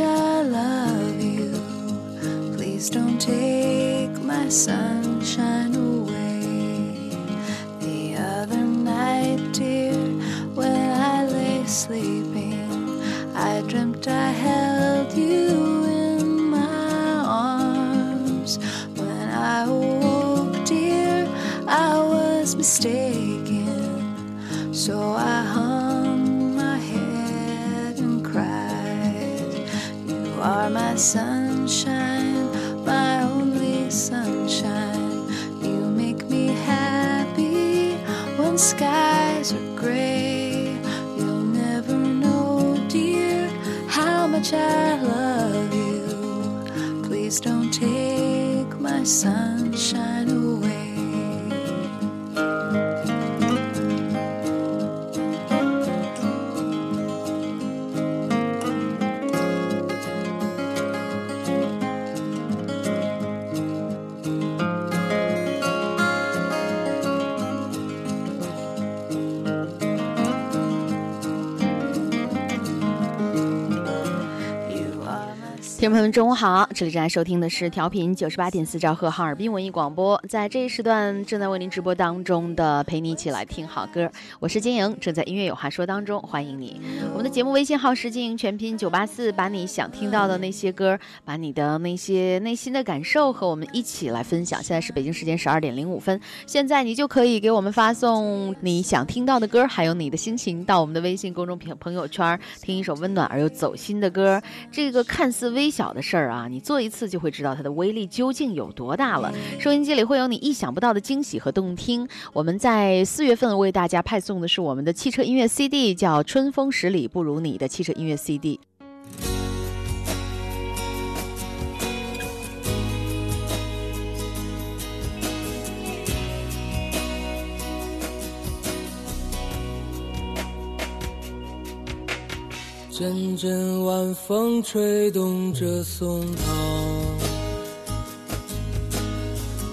shine. 听众朋友们，中午好！这里正在收听的是调频九十八点四兆赫哈尔滨文艺广播，在这一时段正在为您直播当中的，陪你一起来听好歌。我是金莹，正在音乐有话说当中，欢迎你。我们的节目微信号是金莹全拼九八四，把你想听到的那些歌，把你的那些内心的感受和我们一起来分享。现在是北京时间十二点零五分，现在你就可以给我们发送你想听到的歌，还有你的心情到我们的微信公众朋朋友圈，听一首温暖而又走心的歌。这个看似微小的事儿啊，你做一次就会知道它的威力究竟有多大了。收音机里会有你意想不到的惊喜和动听。我们在四月份为大家派送的是我们的汽车音乐 CD，叫《春风十里不如你》的汽车音乐 CD。阵阵晚风吹动着松涛，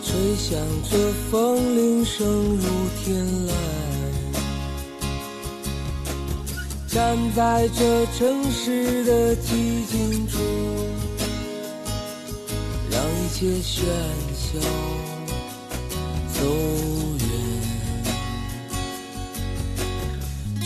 吹响着风铃声如天籁。站在这城市的寂静处，让一切喧嚣走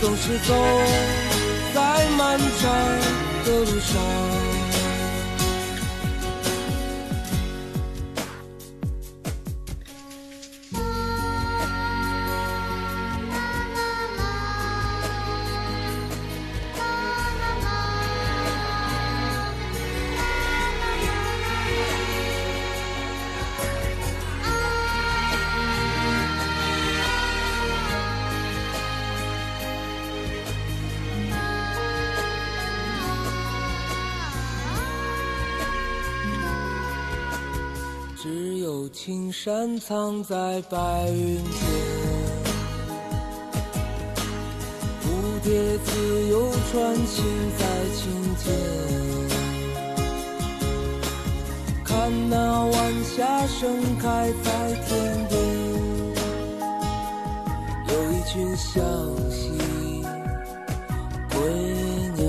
总是走在漫长的路上。山藏在白云间，蝴蝶自由穿行在琴间。看那晚霞盛开在天边，有一群向西归鸟。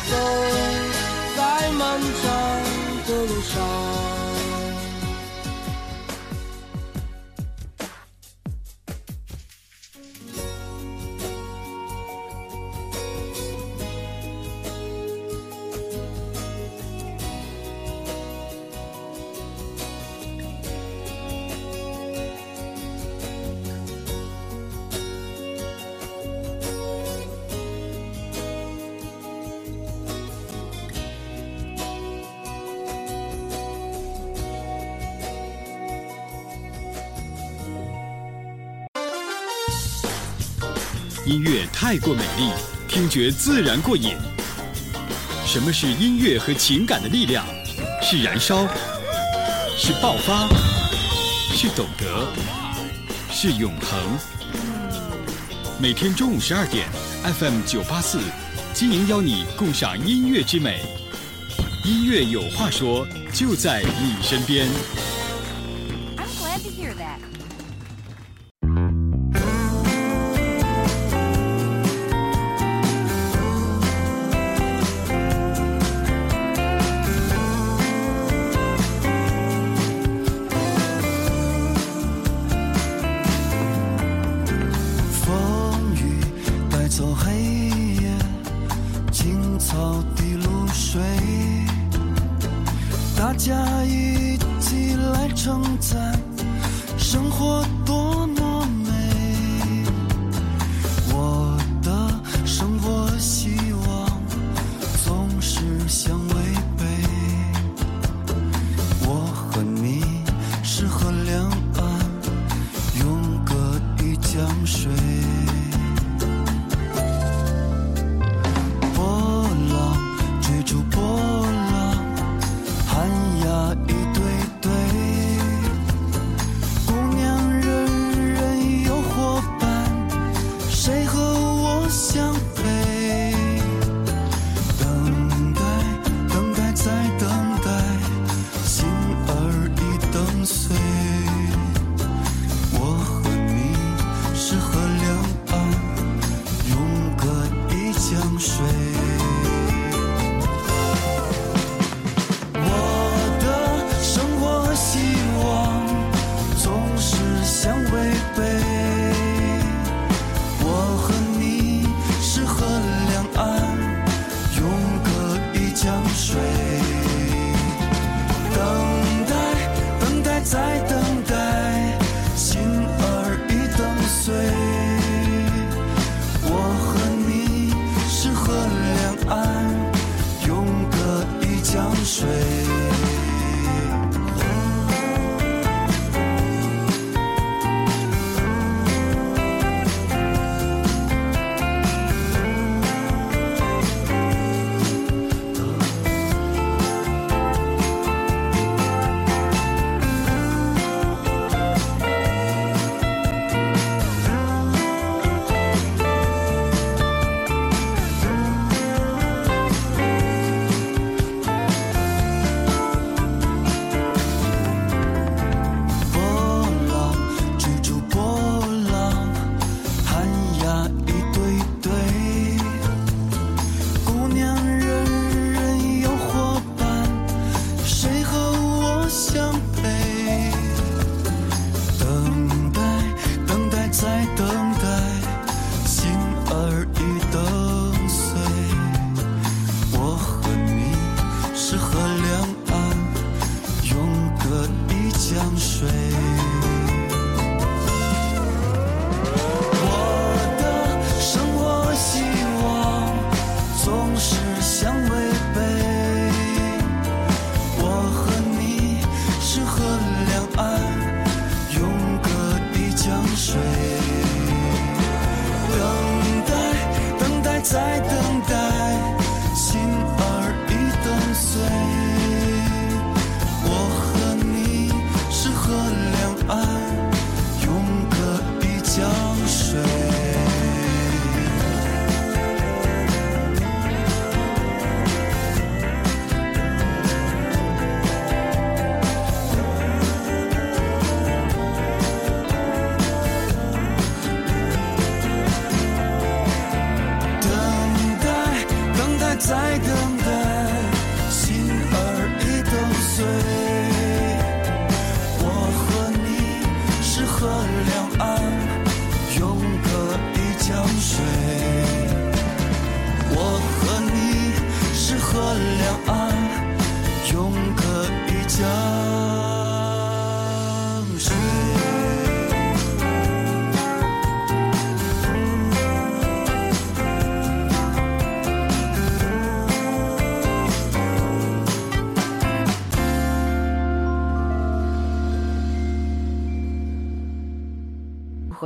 走在漫长的路上。音乐太过美丽，听觉自然过瘾。什么是音乐和情感的力量？是燃烧，是爆发，是懂得，是永恒。每天中午十二点，FM 九八四，金莹邀你共赏音乐之美。音乐有话说，就在你身边。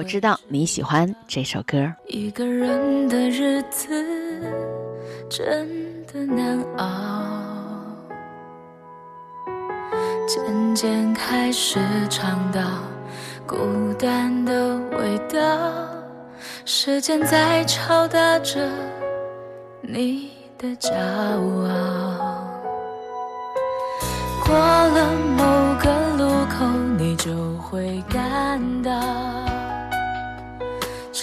我知道你喜欢这首歌。一个人的日子真的难熬，渐渐开始尝到孤单的味道。时间在敲打着你的骄傲，过了某个路口，你就会感到。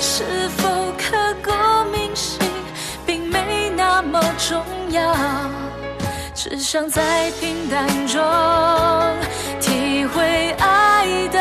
是否刻骨铭心，并没那么重要，只想在平淡中体会爱的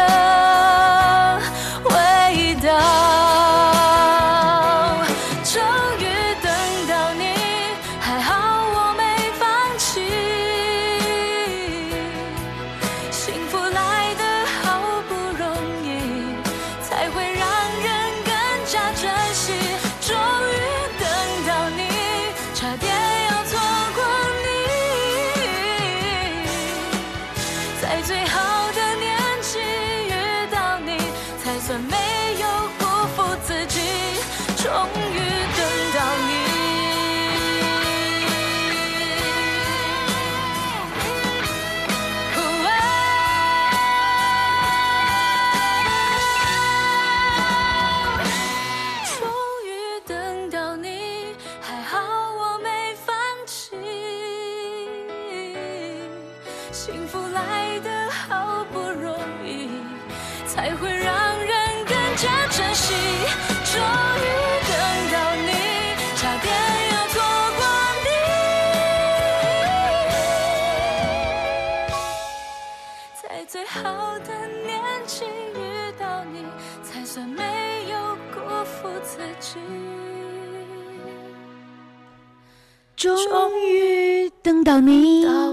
到你，到你。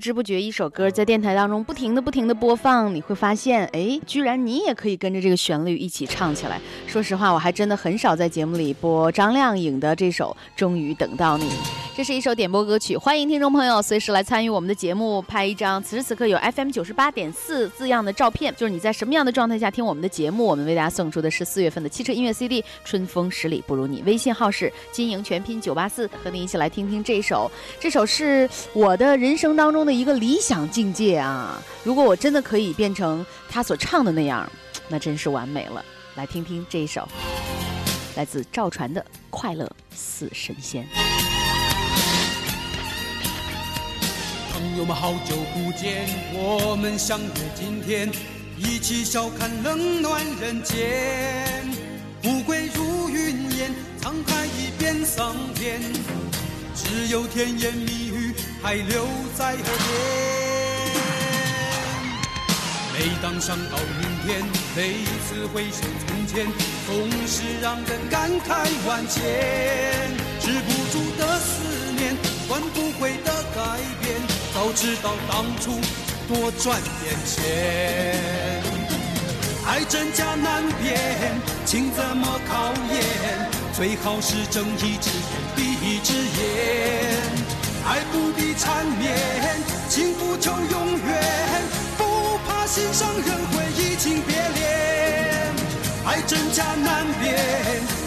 不不知不觉一首歌在电台当中不停的、不停的播放，你会发现，哎，居然你也可以跟着这个旋律一起唱起来。说实话，我还真的很少在节目里播张靓颖的这首《终于等到你》。这是一首点播歌曲，欢迎听众朋友随时来参与我们的节目，拍一张此时此刻有 FM 九十八点四字样的照片，就是你在什么样的状态下听我们的节目，我们为大家送出的是四月份的汽车音乐 CD《春风十里不如你》，微信号是金莹全拼九八四，和你一起来听听这首，这首是我的人生当中的一个理想境界啊！如果我真的可以变成他所唱的那样，那真是完美了。来听听这一首，来自赵传的《快乐似神仙》。朋友们，好久不见，我们相约今天，一起笑看冷暖人间。富贵如云烟，沧海已变桑田，只有甜言蜜语还留在耳边。每当想到明天，每次回首从前，总是让人感慨万千。止不住的思念，换不回的改变。早知道当初多赚点钱，爱真假难辨，情怎么考验？最好是睁一只眼闭一只眼，爱不必缠绵，情不求永远，不怕心上人会移情别恋。爱真假难辨，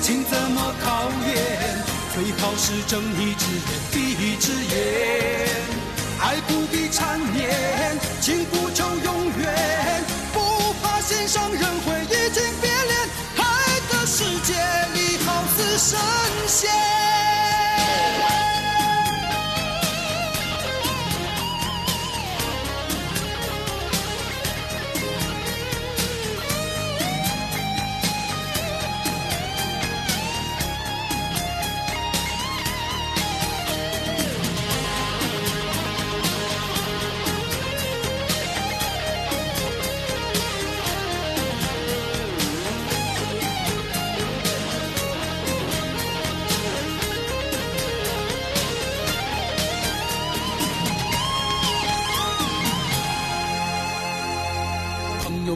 情怎么考验？最好是睁一只眼闭一只眼。爱不必缠绵，情不求永远，不怕心上人会移情别恋。爱的世界里好似神仙。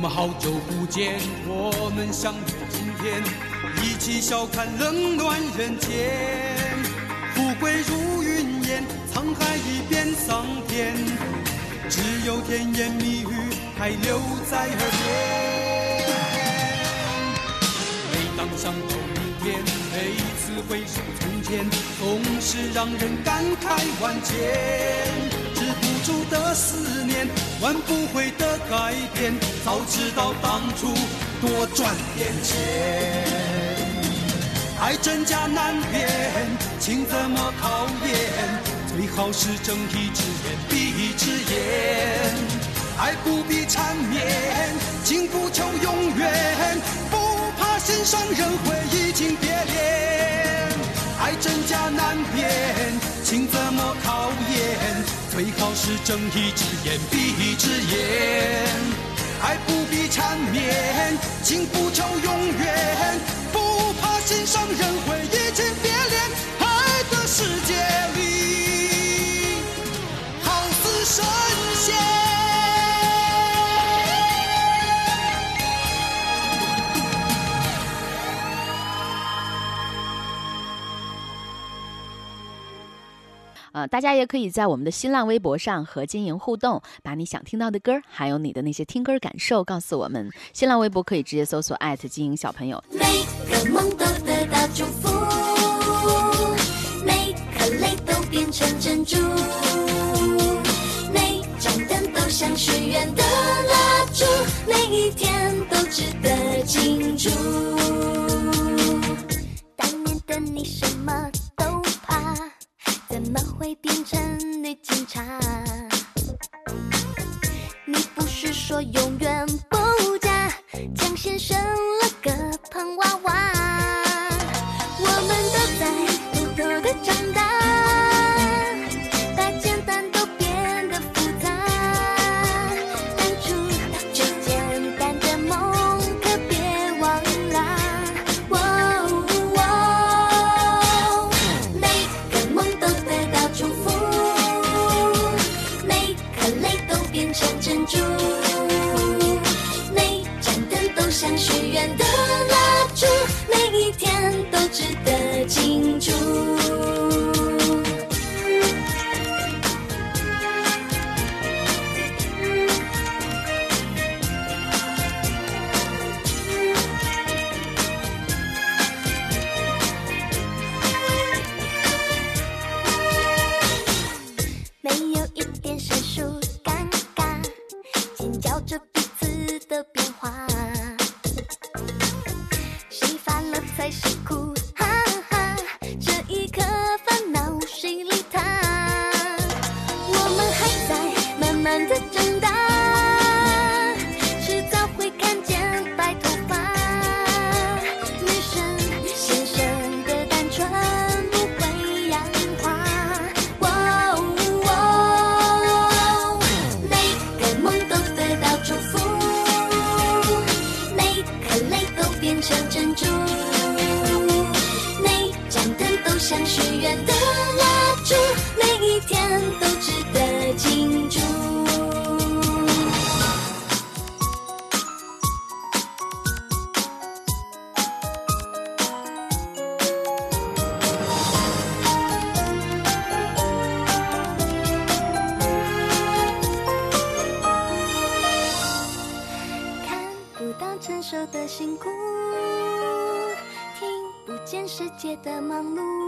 好久不见，我们相约今天，一起笑看冷暖人间。富贵如云烟，沧海已变桑田，只有甜言蜜语还留在耳边。每当想到明天，每次回首从前，总是让人感慨万千。止不住的思念，挽不回的改变。早知道当初多赚点钱。爱真假难辨，情怎么考验？最好是睁一只眼闭一只眼。爱不必缠绵，情不求永远，不怕心上人会移情别恋。爱真假难辨，情怎么考验？最好是睁一只眼闭一只眼，爱不必缠绵，情不求永远，不怕心上人会移情别恋。爱的世界里，好似神呃，大家也可以在我们的新浪微博上和金莹互动，把你想听到的歌，还有你的那些听歌感受告诉我们。新浪微博可以直接搜索艾特金莹小朋友。每个梦都得到祝福，每颗泪都变成珍珠，每盏灯都像许愿的蜡烛，每一天都值得庆祝。当年的你什么？都会变成女警察？世界的忙碌。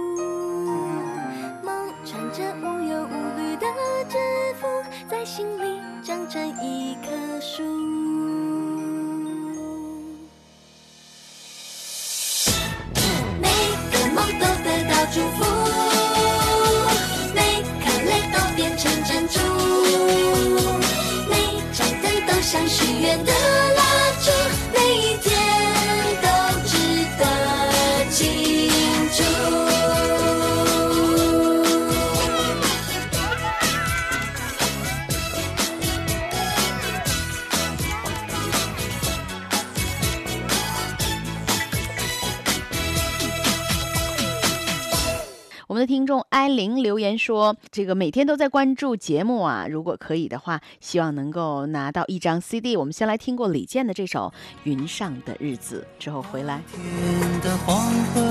说：“这个每天都在关注节目啊，如果可以的话，希望能够拿到一张 CD。我们先来听过李健的这首《云上的日子》，之后回来。天的黄昏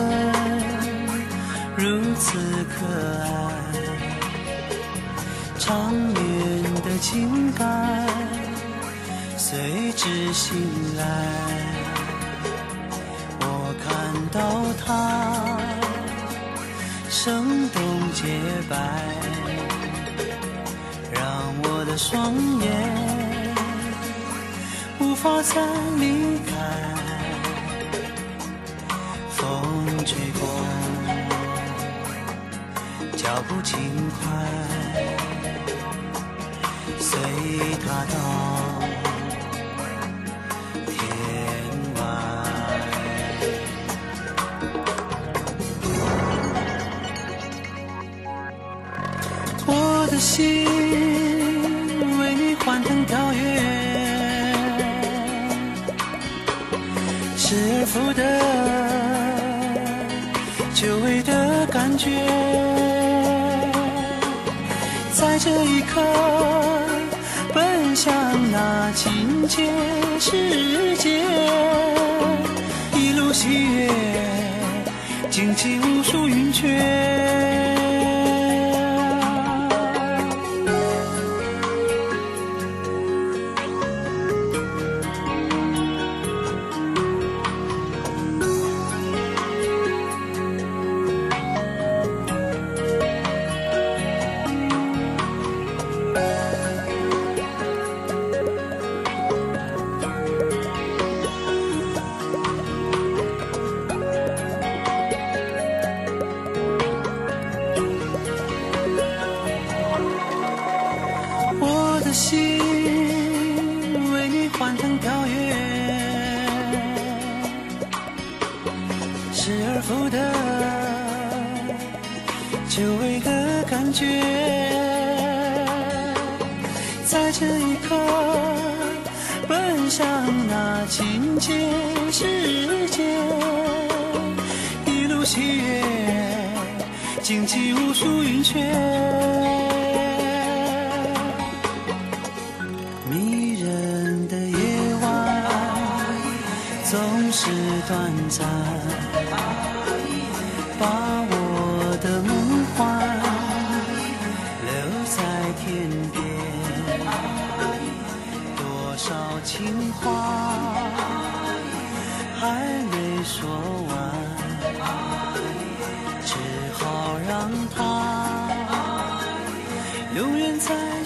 如此可爱，长远的情感随之醒来。我看到它生动洁白，让我的双眼无法再离开。风吹过，脚步轻快，随它到心为你欢腾跳跃。失而复得，久违的感觉，在这一刻奔向那亲切世界，一路喜悦，惊起无数云雀。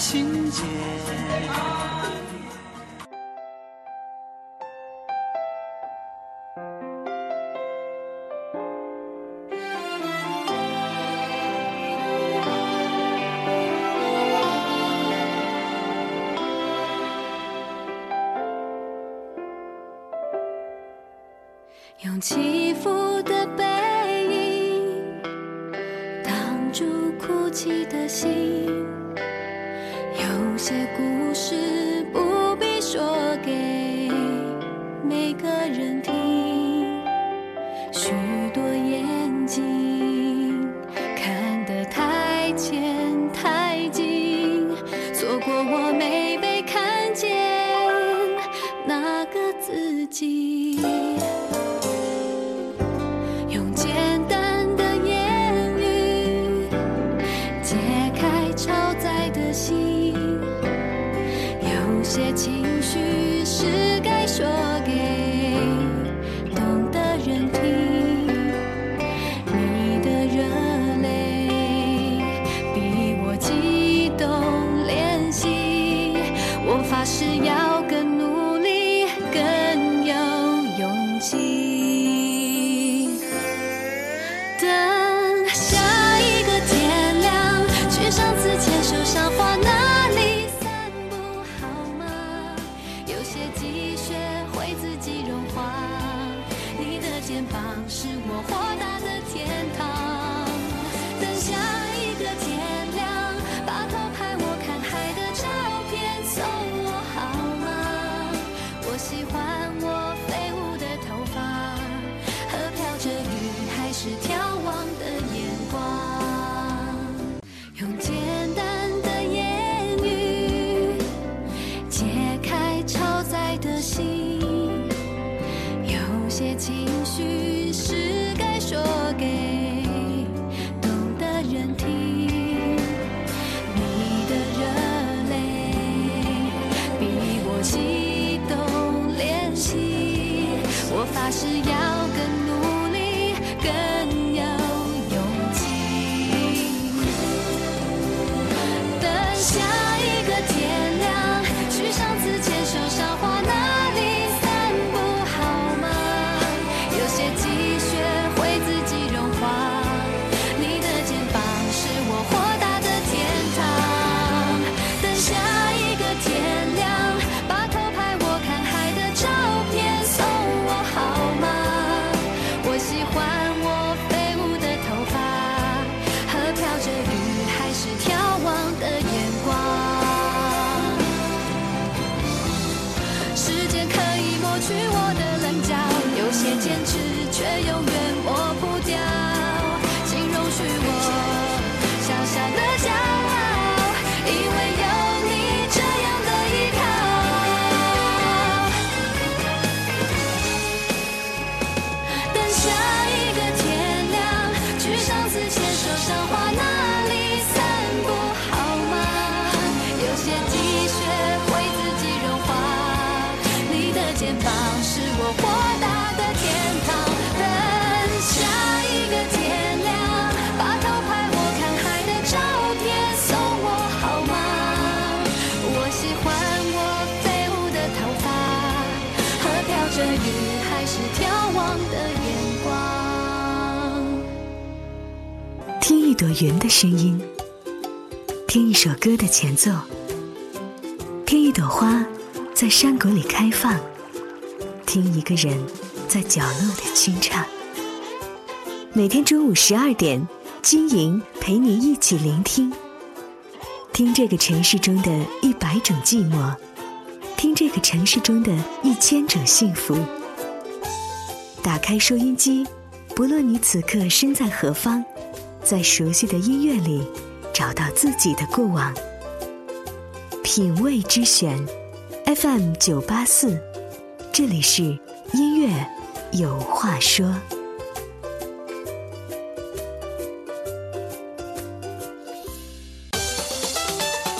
情节些情绪云的声音。听一首歌的前奏。听一朵花在山谷里开放。听一个人在角落里清唱。每天中午十二点晶莹陪你一起聆听。听这个城市中的一百种寂寞。听这个城市中的一千种幸福。打开收音机不论你此刻身在何方在熟悉的音乐里找到自己的过往。品味之选 fm 九八四这里是音乐有话说。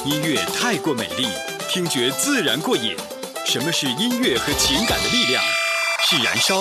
音乐太过美丽听觉自然过瘾。什么是音乐和情感的力量？是燃烧。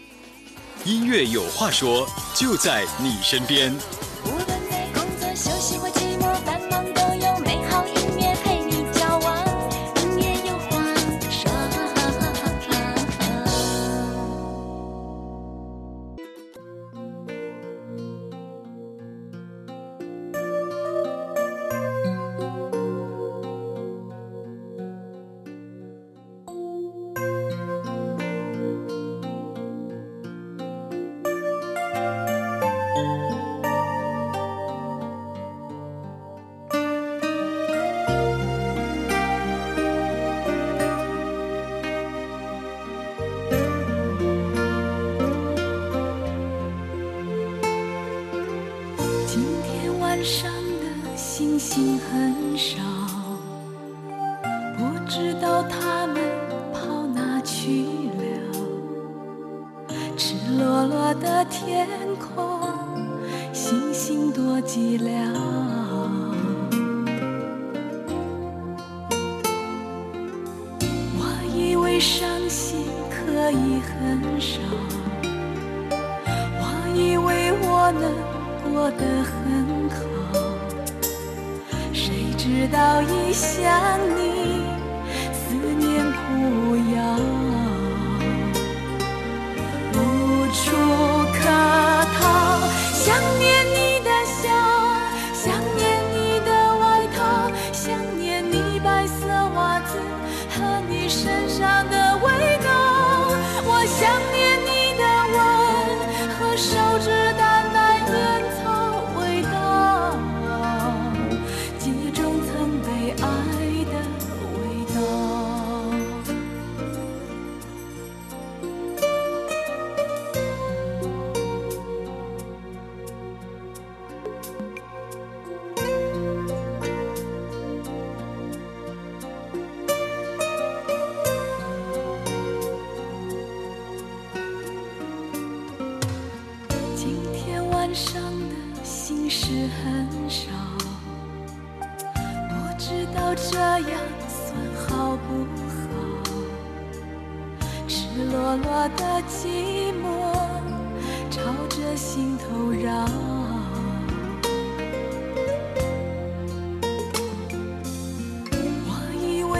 音乐有话说就在你身边。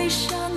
悲伤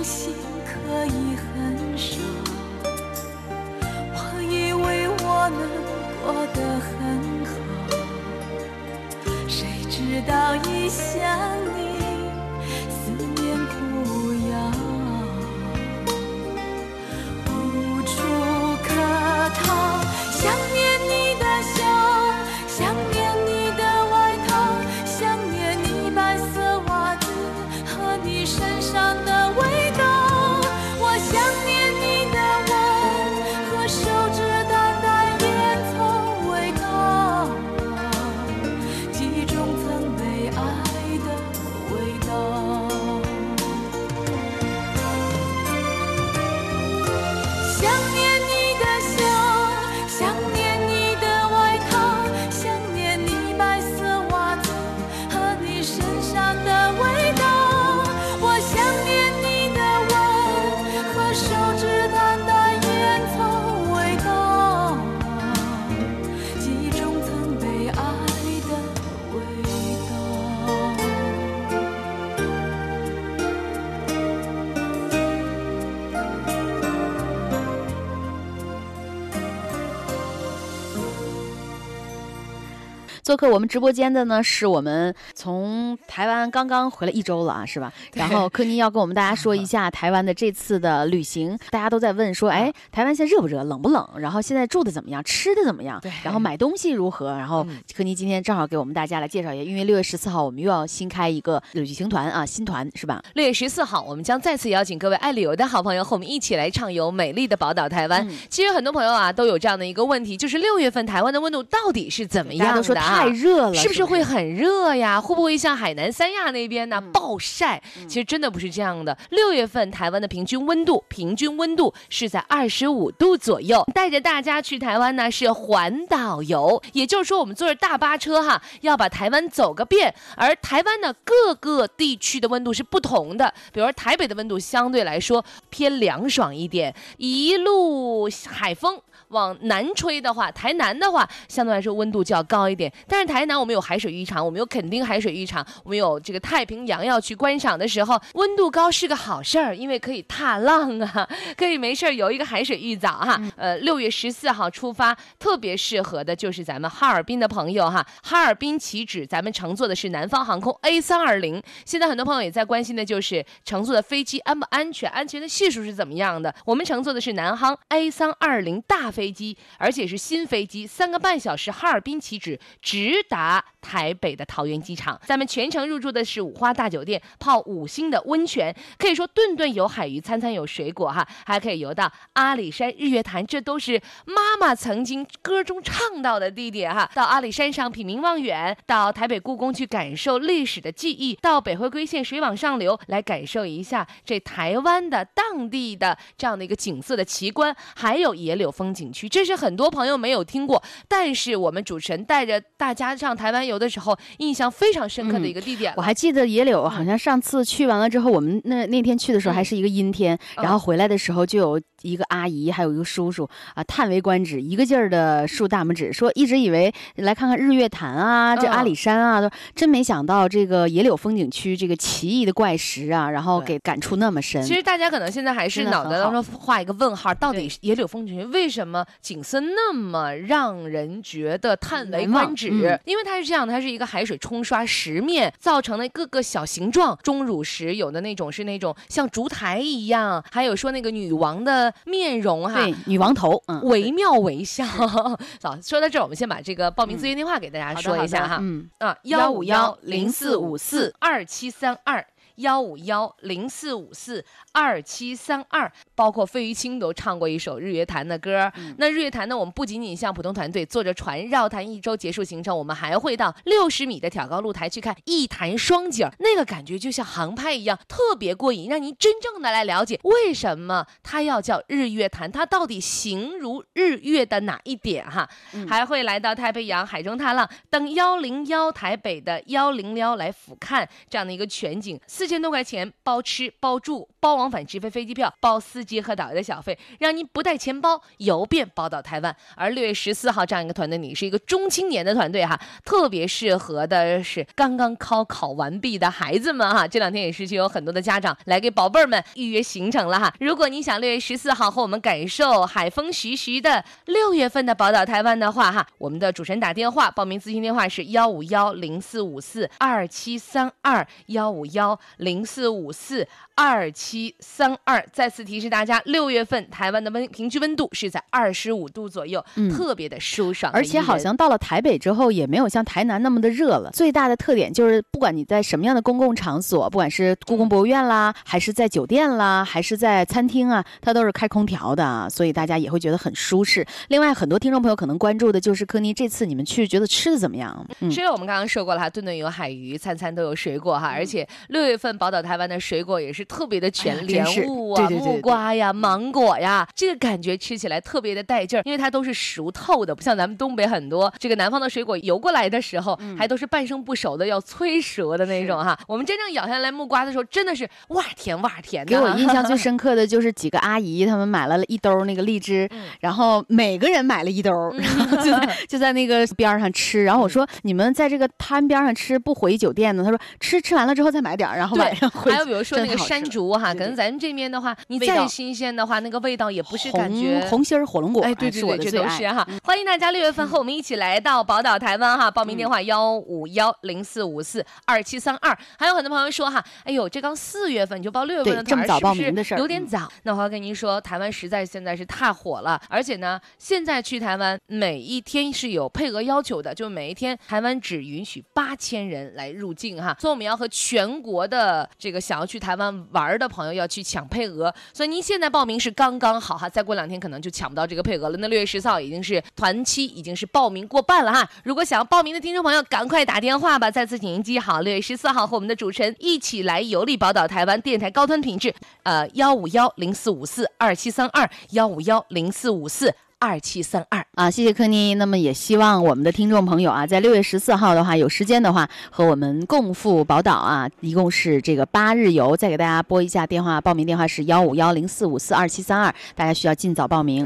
做客我们直播间的呢，是我们从台湾刚刚回来一周了啊，是吧？然后柯尼要跟我们大家说一下 台湾的这次的旅行，大家都在问说，哎，台湾现在热不热，冷不冷？然后现在住的怎么样，吃的怎么样？对然后买东西如何？然后嗯柯尼今天正好给我们大家来介绍一下，因为六月十四号我们又要新开一个旅行团啊，新团是吧？六月十四号，我们将再次邀请各位爱旅游的好朋友和我们一起来畅游美丽的宝岛台湾。嗯其实很多朋友啊都有这样的一个问题，就是六月份台湾的温度到底是怎么大家样的、啊？都说太热了，是不是是会很热呀？会不会像海南三亚那边呢、嗯暴晒？其实真的不是这样的。六月份台湾的平均温度，平均温度是在二十五度左右。带着大家去台湾呢是环岛游，也就是说我们坐着大巴车哈，要把台湾走个遍。而台湾呢各个地区的温度是不同的，比如说台北的温度相对来说偏凉爽一点，一路海风。往南吹的话，台南的话相对来说温度就要高一点。但是台南我们有海水浴场，我们有垦丁海水浴场，我们有这个太平洋要去观赏的时候，温度高是个好事儿，因为可以踏浪啊，可以没事儿游一个海水浴澡哈。呃，六月十四号出发，特别适合的就是咱们哈尔滨的朋友哈。哈尔滨起止，咱们乘坐的是南方航空 A 三二零。现在很多朋友也在关心的就是乘坐的飞机安不安全，安全的系数是怎么样的？我们乘坐的是南航 A 三二零大飞机，而且是新飞机，三个半小时哈尔滨起止，直达台北的桃园机场。咱们全程入住的是五花大酒店，泡五星的温泉，可以说顿顿有海鱼，餐餐有水果哈，还可以游到阿里山、日月潭，这都是妈妈曾经歌中唱到的地点哈。到阿里山上品茗望远，到台北故宫去感受历史的记忆，到北回归线水往上流来感受一下这台湾的当地的这样的一个景色的奇观，还有野柳风景区，这是很多朋友没有听过，但是我们主持人带着大家上台湾游的时候，印象非常深刻的一个地点。我还记得野柳，好像上次去完了之后，我们那那天去的时候还是一个阴天，嗯。然后回来的时候就有一个阿姨，还有一个叔叔啊，叹为观止，一个劲儿的竖大拇指，说一直以为来看看日月潭啊，这嗯阿里山啊，都真没想到这个野柳风景区这个奇异的怪石啊，然后给感触那么深。其实大家可能现在还是脑袋当中画一个问号，到底是野柳风景区为什么景色那么让人觉得叹为观止？嗯。因为它是这样的，它是一个海水冲刷石面造成的各个小形状，钟乳石有的那种是那种像烛台一样，还有说那个女王的面容哈。对女王头，嗯，惟妙惟肖。好，说到这儿，我们先把这个报名咨询电话给大家说一下哈。嗯，啊，幺五幺幺零四五四二七三二。幺五幺零四五四二七三二，包括费玉清都唱过一首日月潭的歌。那日月潭呢，我们不仅仅像普通团队坐着船绕潭一周结束行程，我们还会到六十米的挑高露台去看一潭双景，那个感觉就像航拍一样，特别过瘾，让您真正的来了解为什么它要叫日月潭，它到底形如日月的哪一点哈？还会来到太平洋海中踏浪，等幺零幺台北的幺零幺来俯瞰这样的一个全景，四四千多块钱包吃包住包往返直飞飞机票，包司机和导游的小费，让您不带钱包游遍宝岛台湾。而六月十四号这样一个团队，你是一个中青年的团队哈，特别适合的是刚刚高考完毕的孩子们哈。这两天也是就有很多的家长来给宝贝儿们预约行程了哈。如果你想六月十四号和我们感受海风徐徐的六月份的宝岛台湾的话哈，我们的主持人打电话报名咨询电话是幺五幺零四五四二七三二幺五幺零四五四二七三二。再次提示大家，六月份台湾的温平均温度是在二十五度左右，嗯特别的舒爽，而且好。像到了台北之后，也没有像台南那么的热了。最大的特点就是，不管你在什么样的公共场所，不管是故宫博物院啦，还是在酒店啦，还是在餐厅啊，它都是开空调的啊，所以大家也会觉得很舒适。另外，很多听众朋友可能关注的就是科尼这次你们去觉得吃的怎么样？嗯，其实我们刚刚说过了哈，顿顿有海鱼，餐餐都有水果哈，而且六月份宝岛台湾的水果也是特别的哎全，呀莲雾啊、木瓜呀、芒果呀，这个感觉吃起来特别的带劲儿，因为它都是熟透的，不像咱们东北很多这个南方的水果游过来的时候，嗯还都是半生不熟的，要催熟的那种哈。我们真正咬下来木瓜的时候，真的是哇甜哇甜的。给我印象最深刻的就是几个阿姨，她们买了一兜那个荔枝，嗯然后每个人买了一兜，然后就在 就在那个边上吃。然后我说：“你们在这个摊边上吃，不回酒店呢？”她说：“吃吃完了之后再买点儿。”然后对 还有比如说那个山竹哈，可能咱这边的话，你再新鲜的话，那个味道也不是感觉红心儿火龙果，哎，对对对，这都是哈！欢迎大家六月份和我们一起来到宝岛台湾哈，报名电话幺五幺零四五四二七三二。还有很多朋友说哈，哎呦，这刚四月份你就报六月份的团儿，对这么早是不是报名的事儿嗯有点早？那我要跟您说，台湾实在现在是太火了，而且呢，现在去台湾每一天是有配额要求的，就每一天台湾只允许八千人来入境哈，所以我们要和全国的呃这个想要去台湾玩的朋友要去抢配额，所以您现在报名是刚刚好哈，再过两天可能就抢不到这个配额了。那六月十四号已经是团期，已经是报名过半了哈。如果想要报名的听众朋友，赶快打电话吧！再次请您记好，六月十四号和我们的主持人一起来游历宝岛台湾电台高端品质，呃，幺五幺零四五四二七三二幺五幺零四五四二七三二。啊，谢谢柯妮。那么也希望我们的听众朋友啊，在六月十四号的话，有时间的话，和我们共赴宝岛啊，一共是这个八日游。再给大家拨一下电话，报名电话是幺五幺零四五四二七三二，大家需要尽早报名。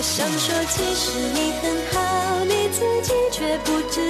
我想说，其实你很好，你自己却不知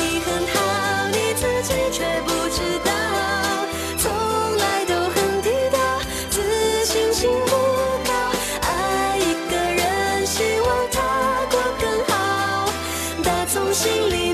心里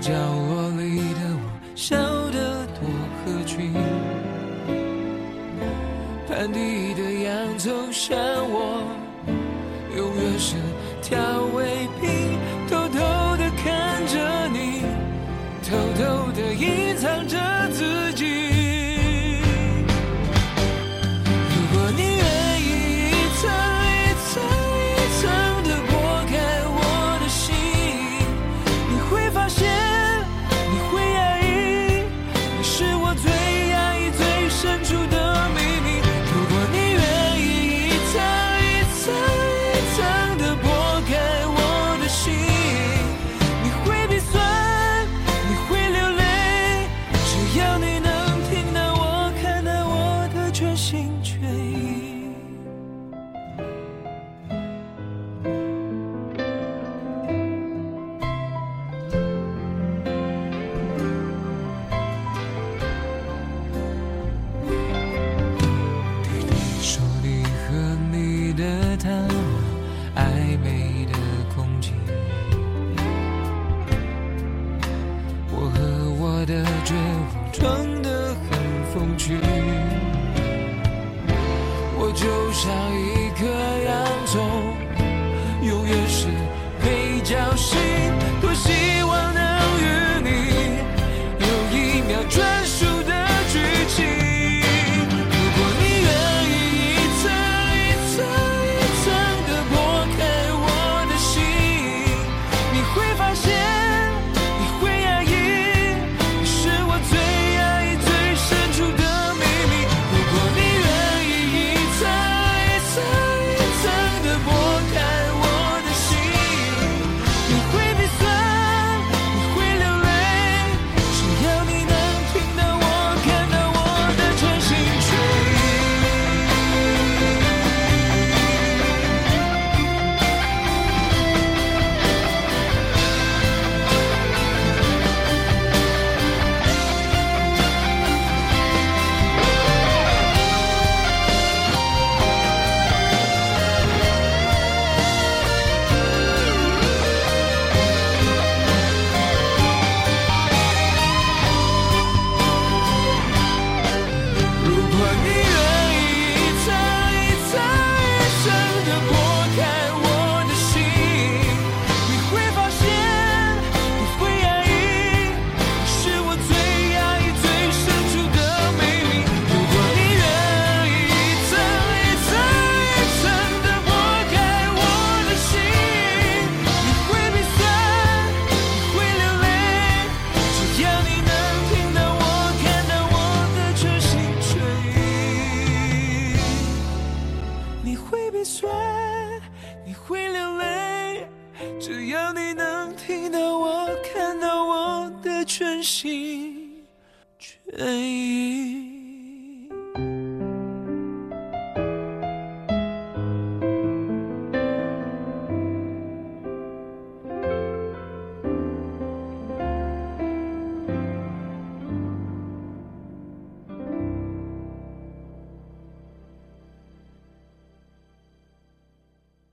角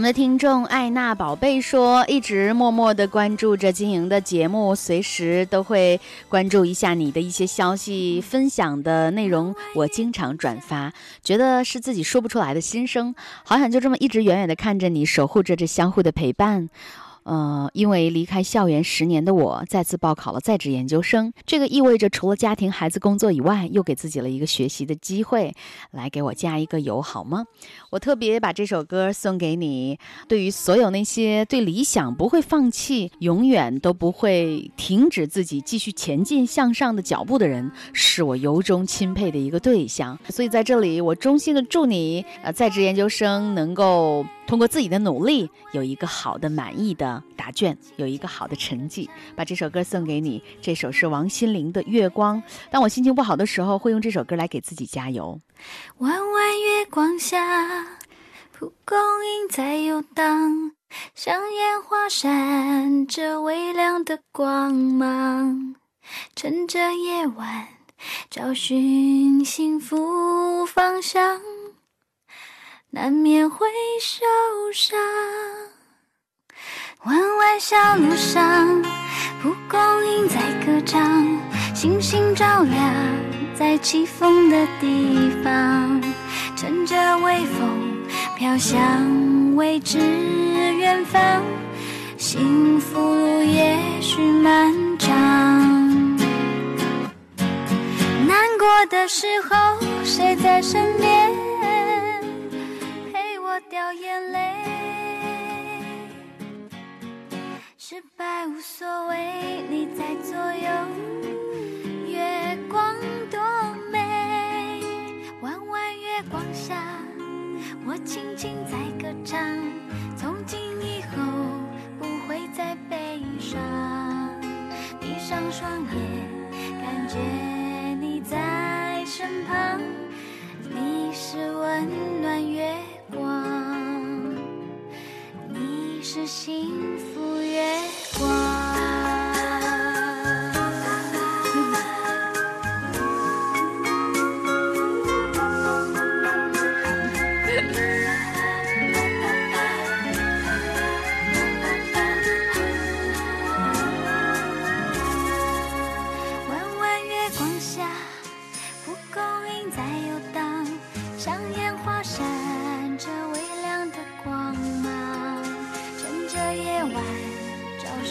的听众艾娜宝贝说，一直默默的关注着经营的节目，随时都会关注一下你的一些消息，分享的内容我经常转发，觉得是自己说不出来的心声，好想就这么一直远远的看着你，守护着这相互的陪伴。呃，因为离开校园十年的我，再次报考了在职研究生。这个意味着，除了家庭、孩子、工作以外，又给自己了一个学习的机会。来给我加一个油好吗？我特别把这首歌送给你。对于所有那些对理想不会放弃、永远都不会停止自己继续前进向上的脚步的人，是我由衷钦佩的一个对象。所以在这里，我衷心的祝你，呃，在职研究生能够通过自己的努力，有一个好的、满意的。答卷有一个好的成绩，把这首歌送给你。这首是王心凌的《月光》。当我心情不好的时候，会用这首歌来给自己加油。弯弯月光下，蒲公英在游荡，像烟花闪着微亮的光芒。趁着夜晚，找寻幸福方向。难免会受伤。弯弯小路上，蒲公英在歌唱，星星照亮在起风的地方。乘着微风飘向未知远方，幸福路也许漫长。难过的时候，谁在身边陪我？掉眼泪，失败无所谓，你在左右，月光多美，弯弯月光下，我轻轻在歌唱，从今以后不会再悲伤，闭上双眼，感觉你在身旁，你是温暖月光。是幸福月光。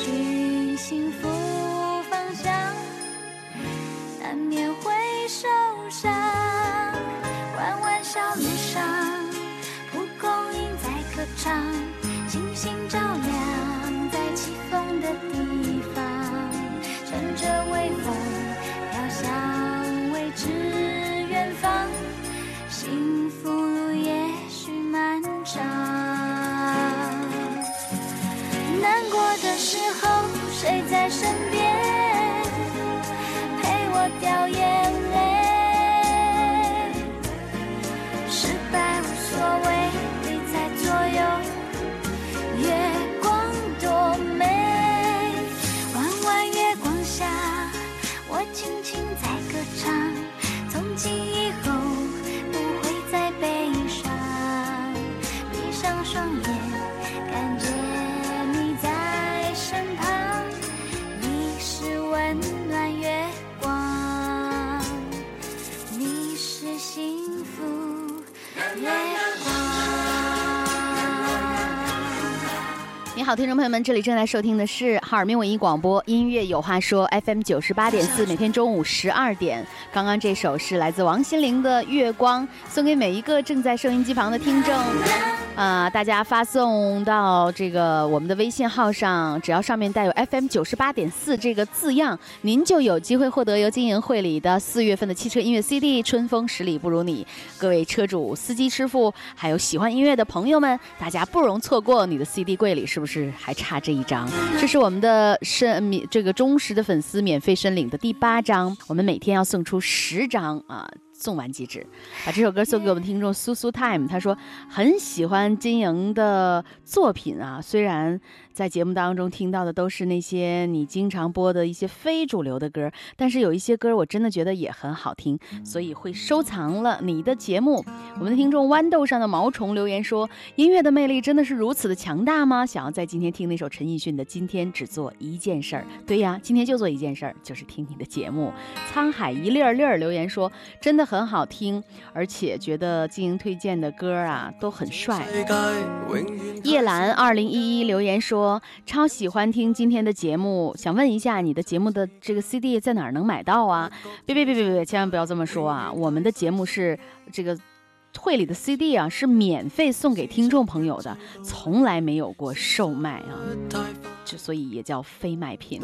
寻幸福方向难免会好，听众朋友们，这里正在收听的是哈尔滨文艺广播音乐有话说 FM 九十八点四，每天中午十二点。刚刚这首是来自王心凌的《月光》，送给每一个正在收音机旁的听众。啊，大家发送到这个我们的微信号上，只要上面带有 FM 九十八点四这个字样，您就有机会获得由经营会里的四月份的汽车音乐 CD《春风十里不如你》。各位车主、司机师傅，还有喜欢音乐的朋友们，大家不容错过，你的 CD 柜里是不是？是还差这一张，这是我们的申免这个忠实的粉丝免费申领的第八张，我们每天要送出十张啊，送完即止。把这首歌送给我们听众苏苏 time，他说很喜欢金莹的作品啊，虽然。在节目当中听到的都是那些你经常播的一些非主流的歌，但是有一些歌我真的觉得也很好听，所以会收藏了你的节目。我们的听众豌豆上的毛虫留言说：“音乐的魅力真的是如此的强大吗？”想要在今天听那首陈奕迅的《今天只做一件事儿》。对呀，今天就做一件事儿，就是听你的节目。沧海一粒儿粒儿留言说：“真的很好听，而且觉得经营推荐的歌啊都很帅。”叶兰二零一一留言说。超喜欢听今天的节目，想问一下你的节目的这个 CD 在哪儿能买到啊？别别别别别，千万不要这么说啊！我们的节目是这个会里的 CD 啊，是免费送给听众朋友的，从来没有过售卖啊。之所以也叫非卖品。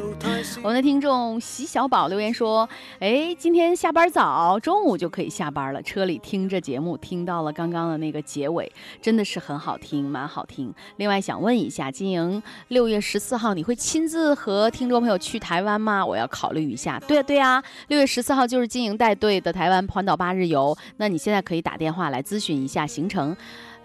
我们的听众席小宝留言说：“哎，今天下班早，中午就可以下班了。车里听着节目，听到了刚刚的那个结尾，真的是很好听，蛮好听。另外想问一下，金莹，六月十四号你会亲自和听众朋友去台湾吗？我要考虑一下。对啊，对啊，六月十四号就是金莹带队的台湾环岛八日游。那你现在可以打电话来咨询一下行程，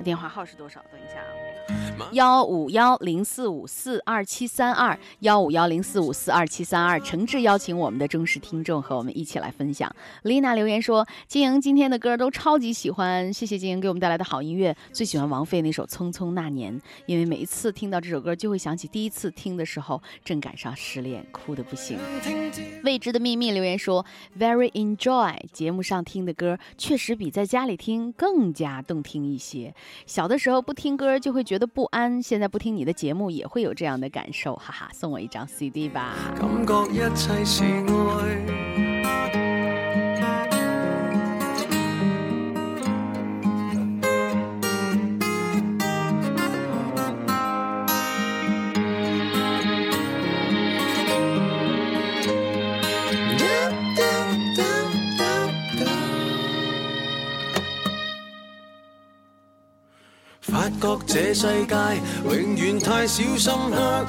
电话号是多少？等一下啊。”幺五幺零四五四二七三二幺五幺零四五四二七三二，诚挚邀请我们的忠实听众和我们一起来分享。丽娜留言说：“金莹今天的歌都超级喜欢，谢谢金莹给我们带来的好音乐，最喜欢王菲那首《匆匆那年》，因为每一次听到这首歌，就会想起第一次听的时候，正赶上失恋，哭的不行。”未知的秘密留言说：“Very enjoy 节目上听的歌，确实比在家里听更加动听一些。小的时候不听歌就会觉得不。”安，现在不听你的节目也会有这样的感受，哈哈，送我一张 CD 吧。感觉一切是爱。觉这世界永远太少深刻，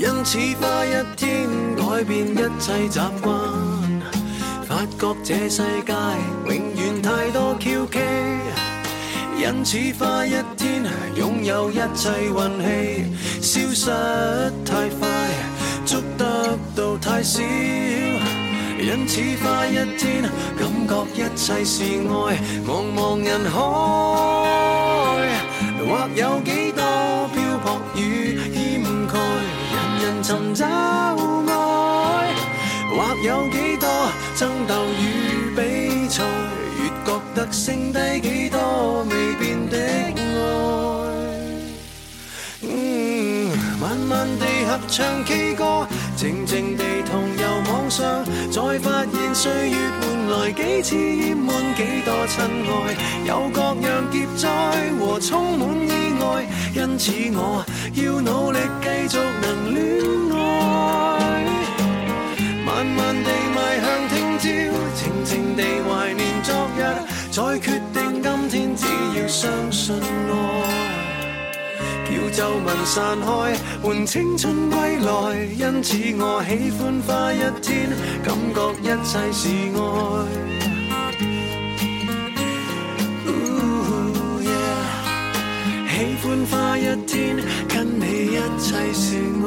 因此花一天改变一切习惯。发觉这世界永远太多蹊蹺，因此花一天拥有一切运气。消失太快，捉得到太少，因此花一天感觉一切是爱。茫茫人海。或有几多漂泊与掩盖，人人寻找爱；或有几多争斗与比赛，越觉得剩低几多未变的爱。嗯慢慢地合唱 K 歌，静静地同再发现岁月换来几次厌闷，几多亲爱，有各样劫灾和充满意外，因此我要努力继续能恋爱。慢慢地迈向听朝，静静地怀念昨日，再决定今天，只要相信爱。叫皱纹散开，换青春归来。因此我喜欢花一天，感觉一切是爱。喜欢花一天，跟你一切是爱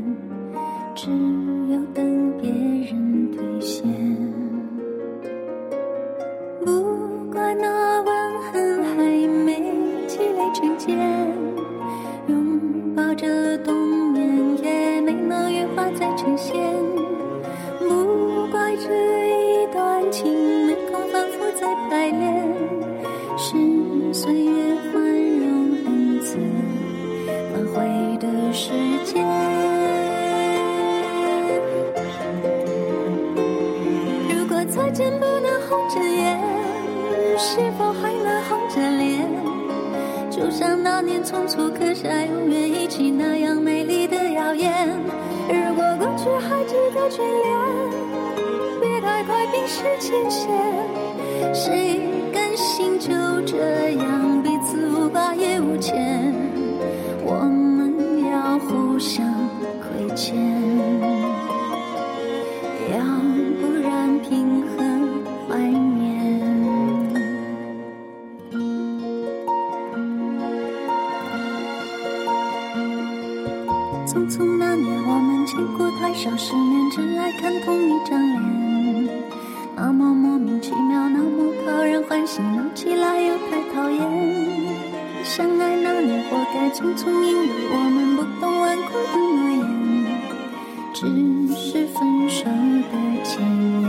是分手的前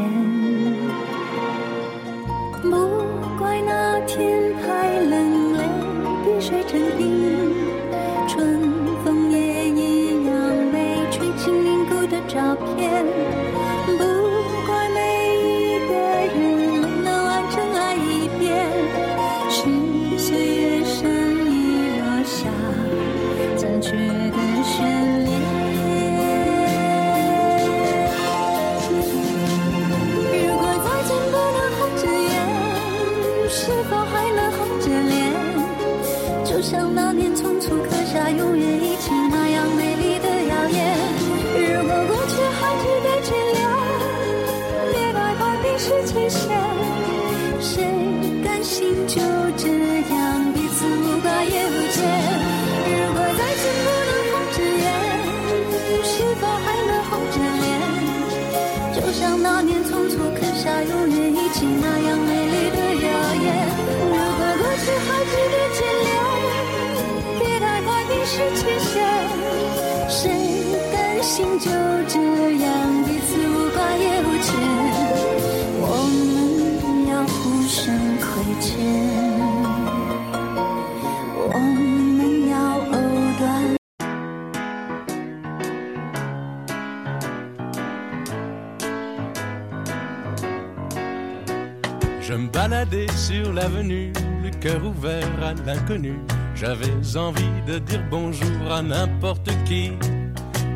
Sur l'avenue, le cœur ouvert à l'inconnu. J'avais envie de dire bonjour à n'importe qui,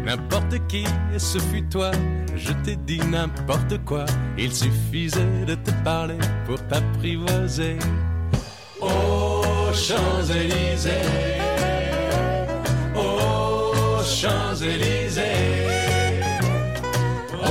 n'importe qui, et ce fut toi. Je t'ai dit n'importe quoi, il suffisait de te parler pour t'apprivoiser. Champs-Élysées, aux Champs-Élysées,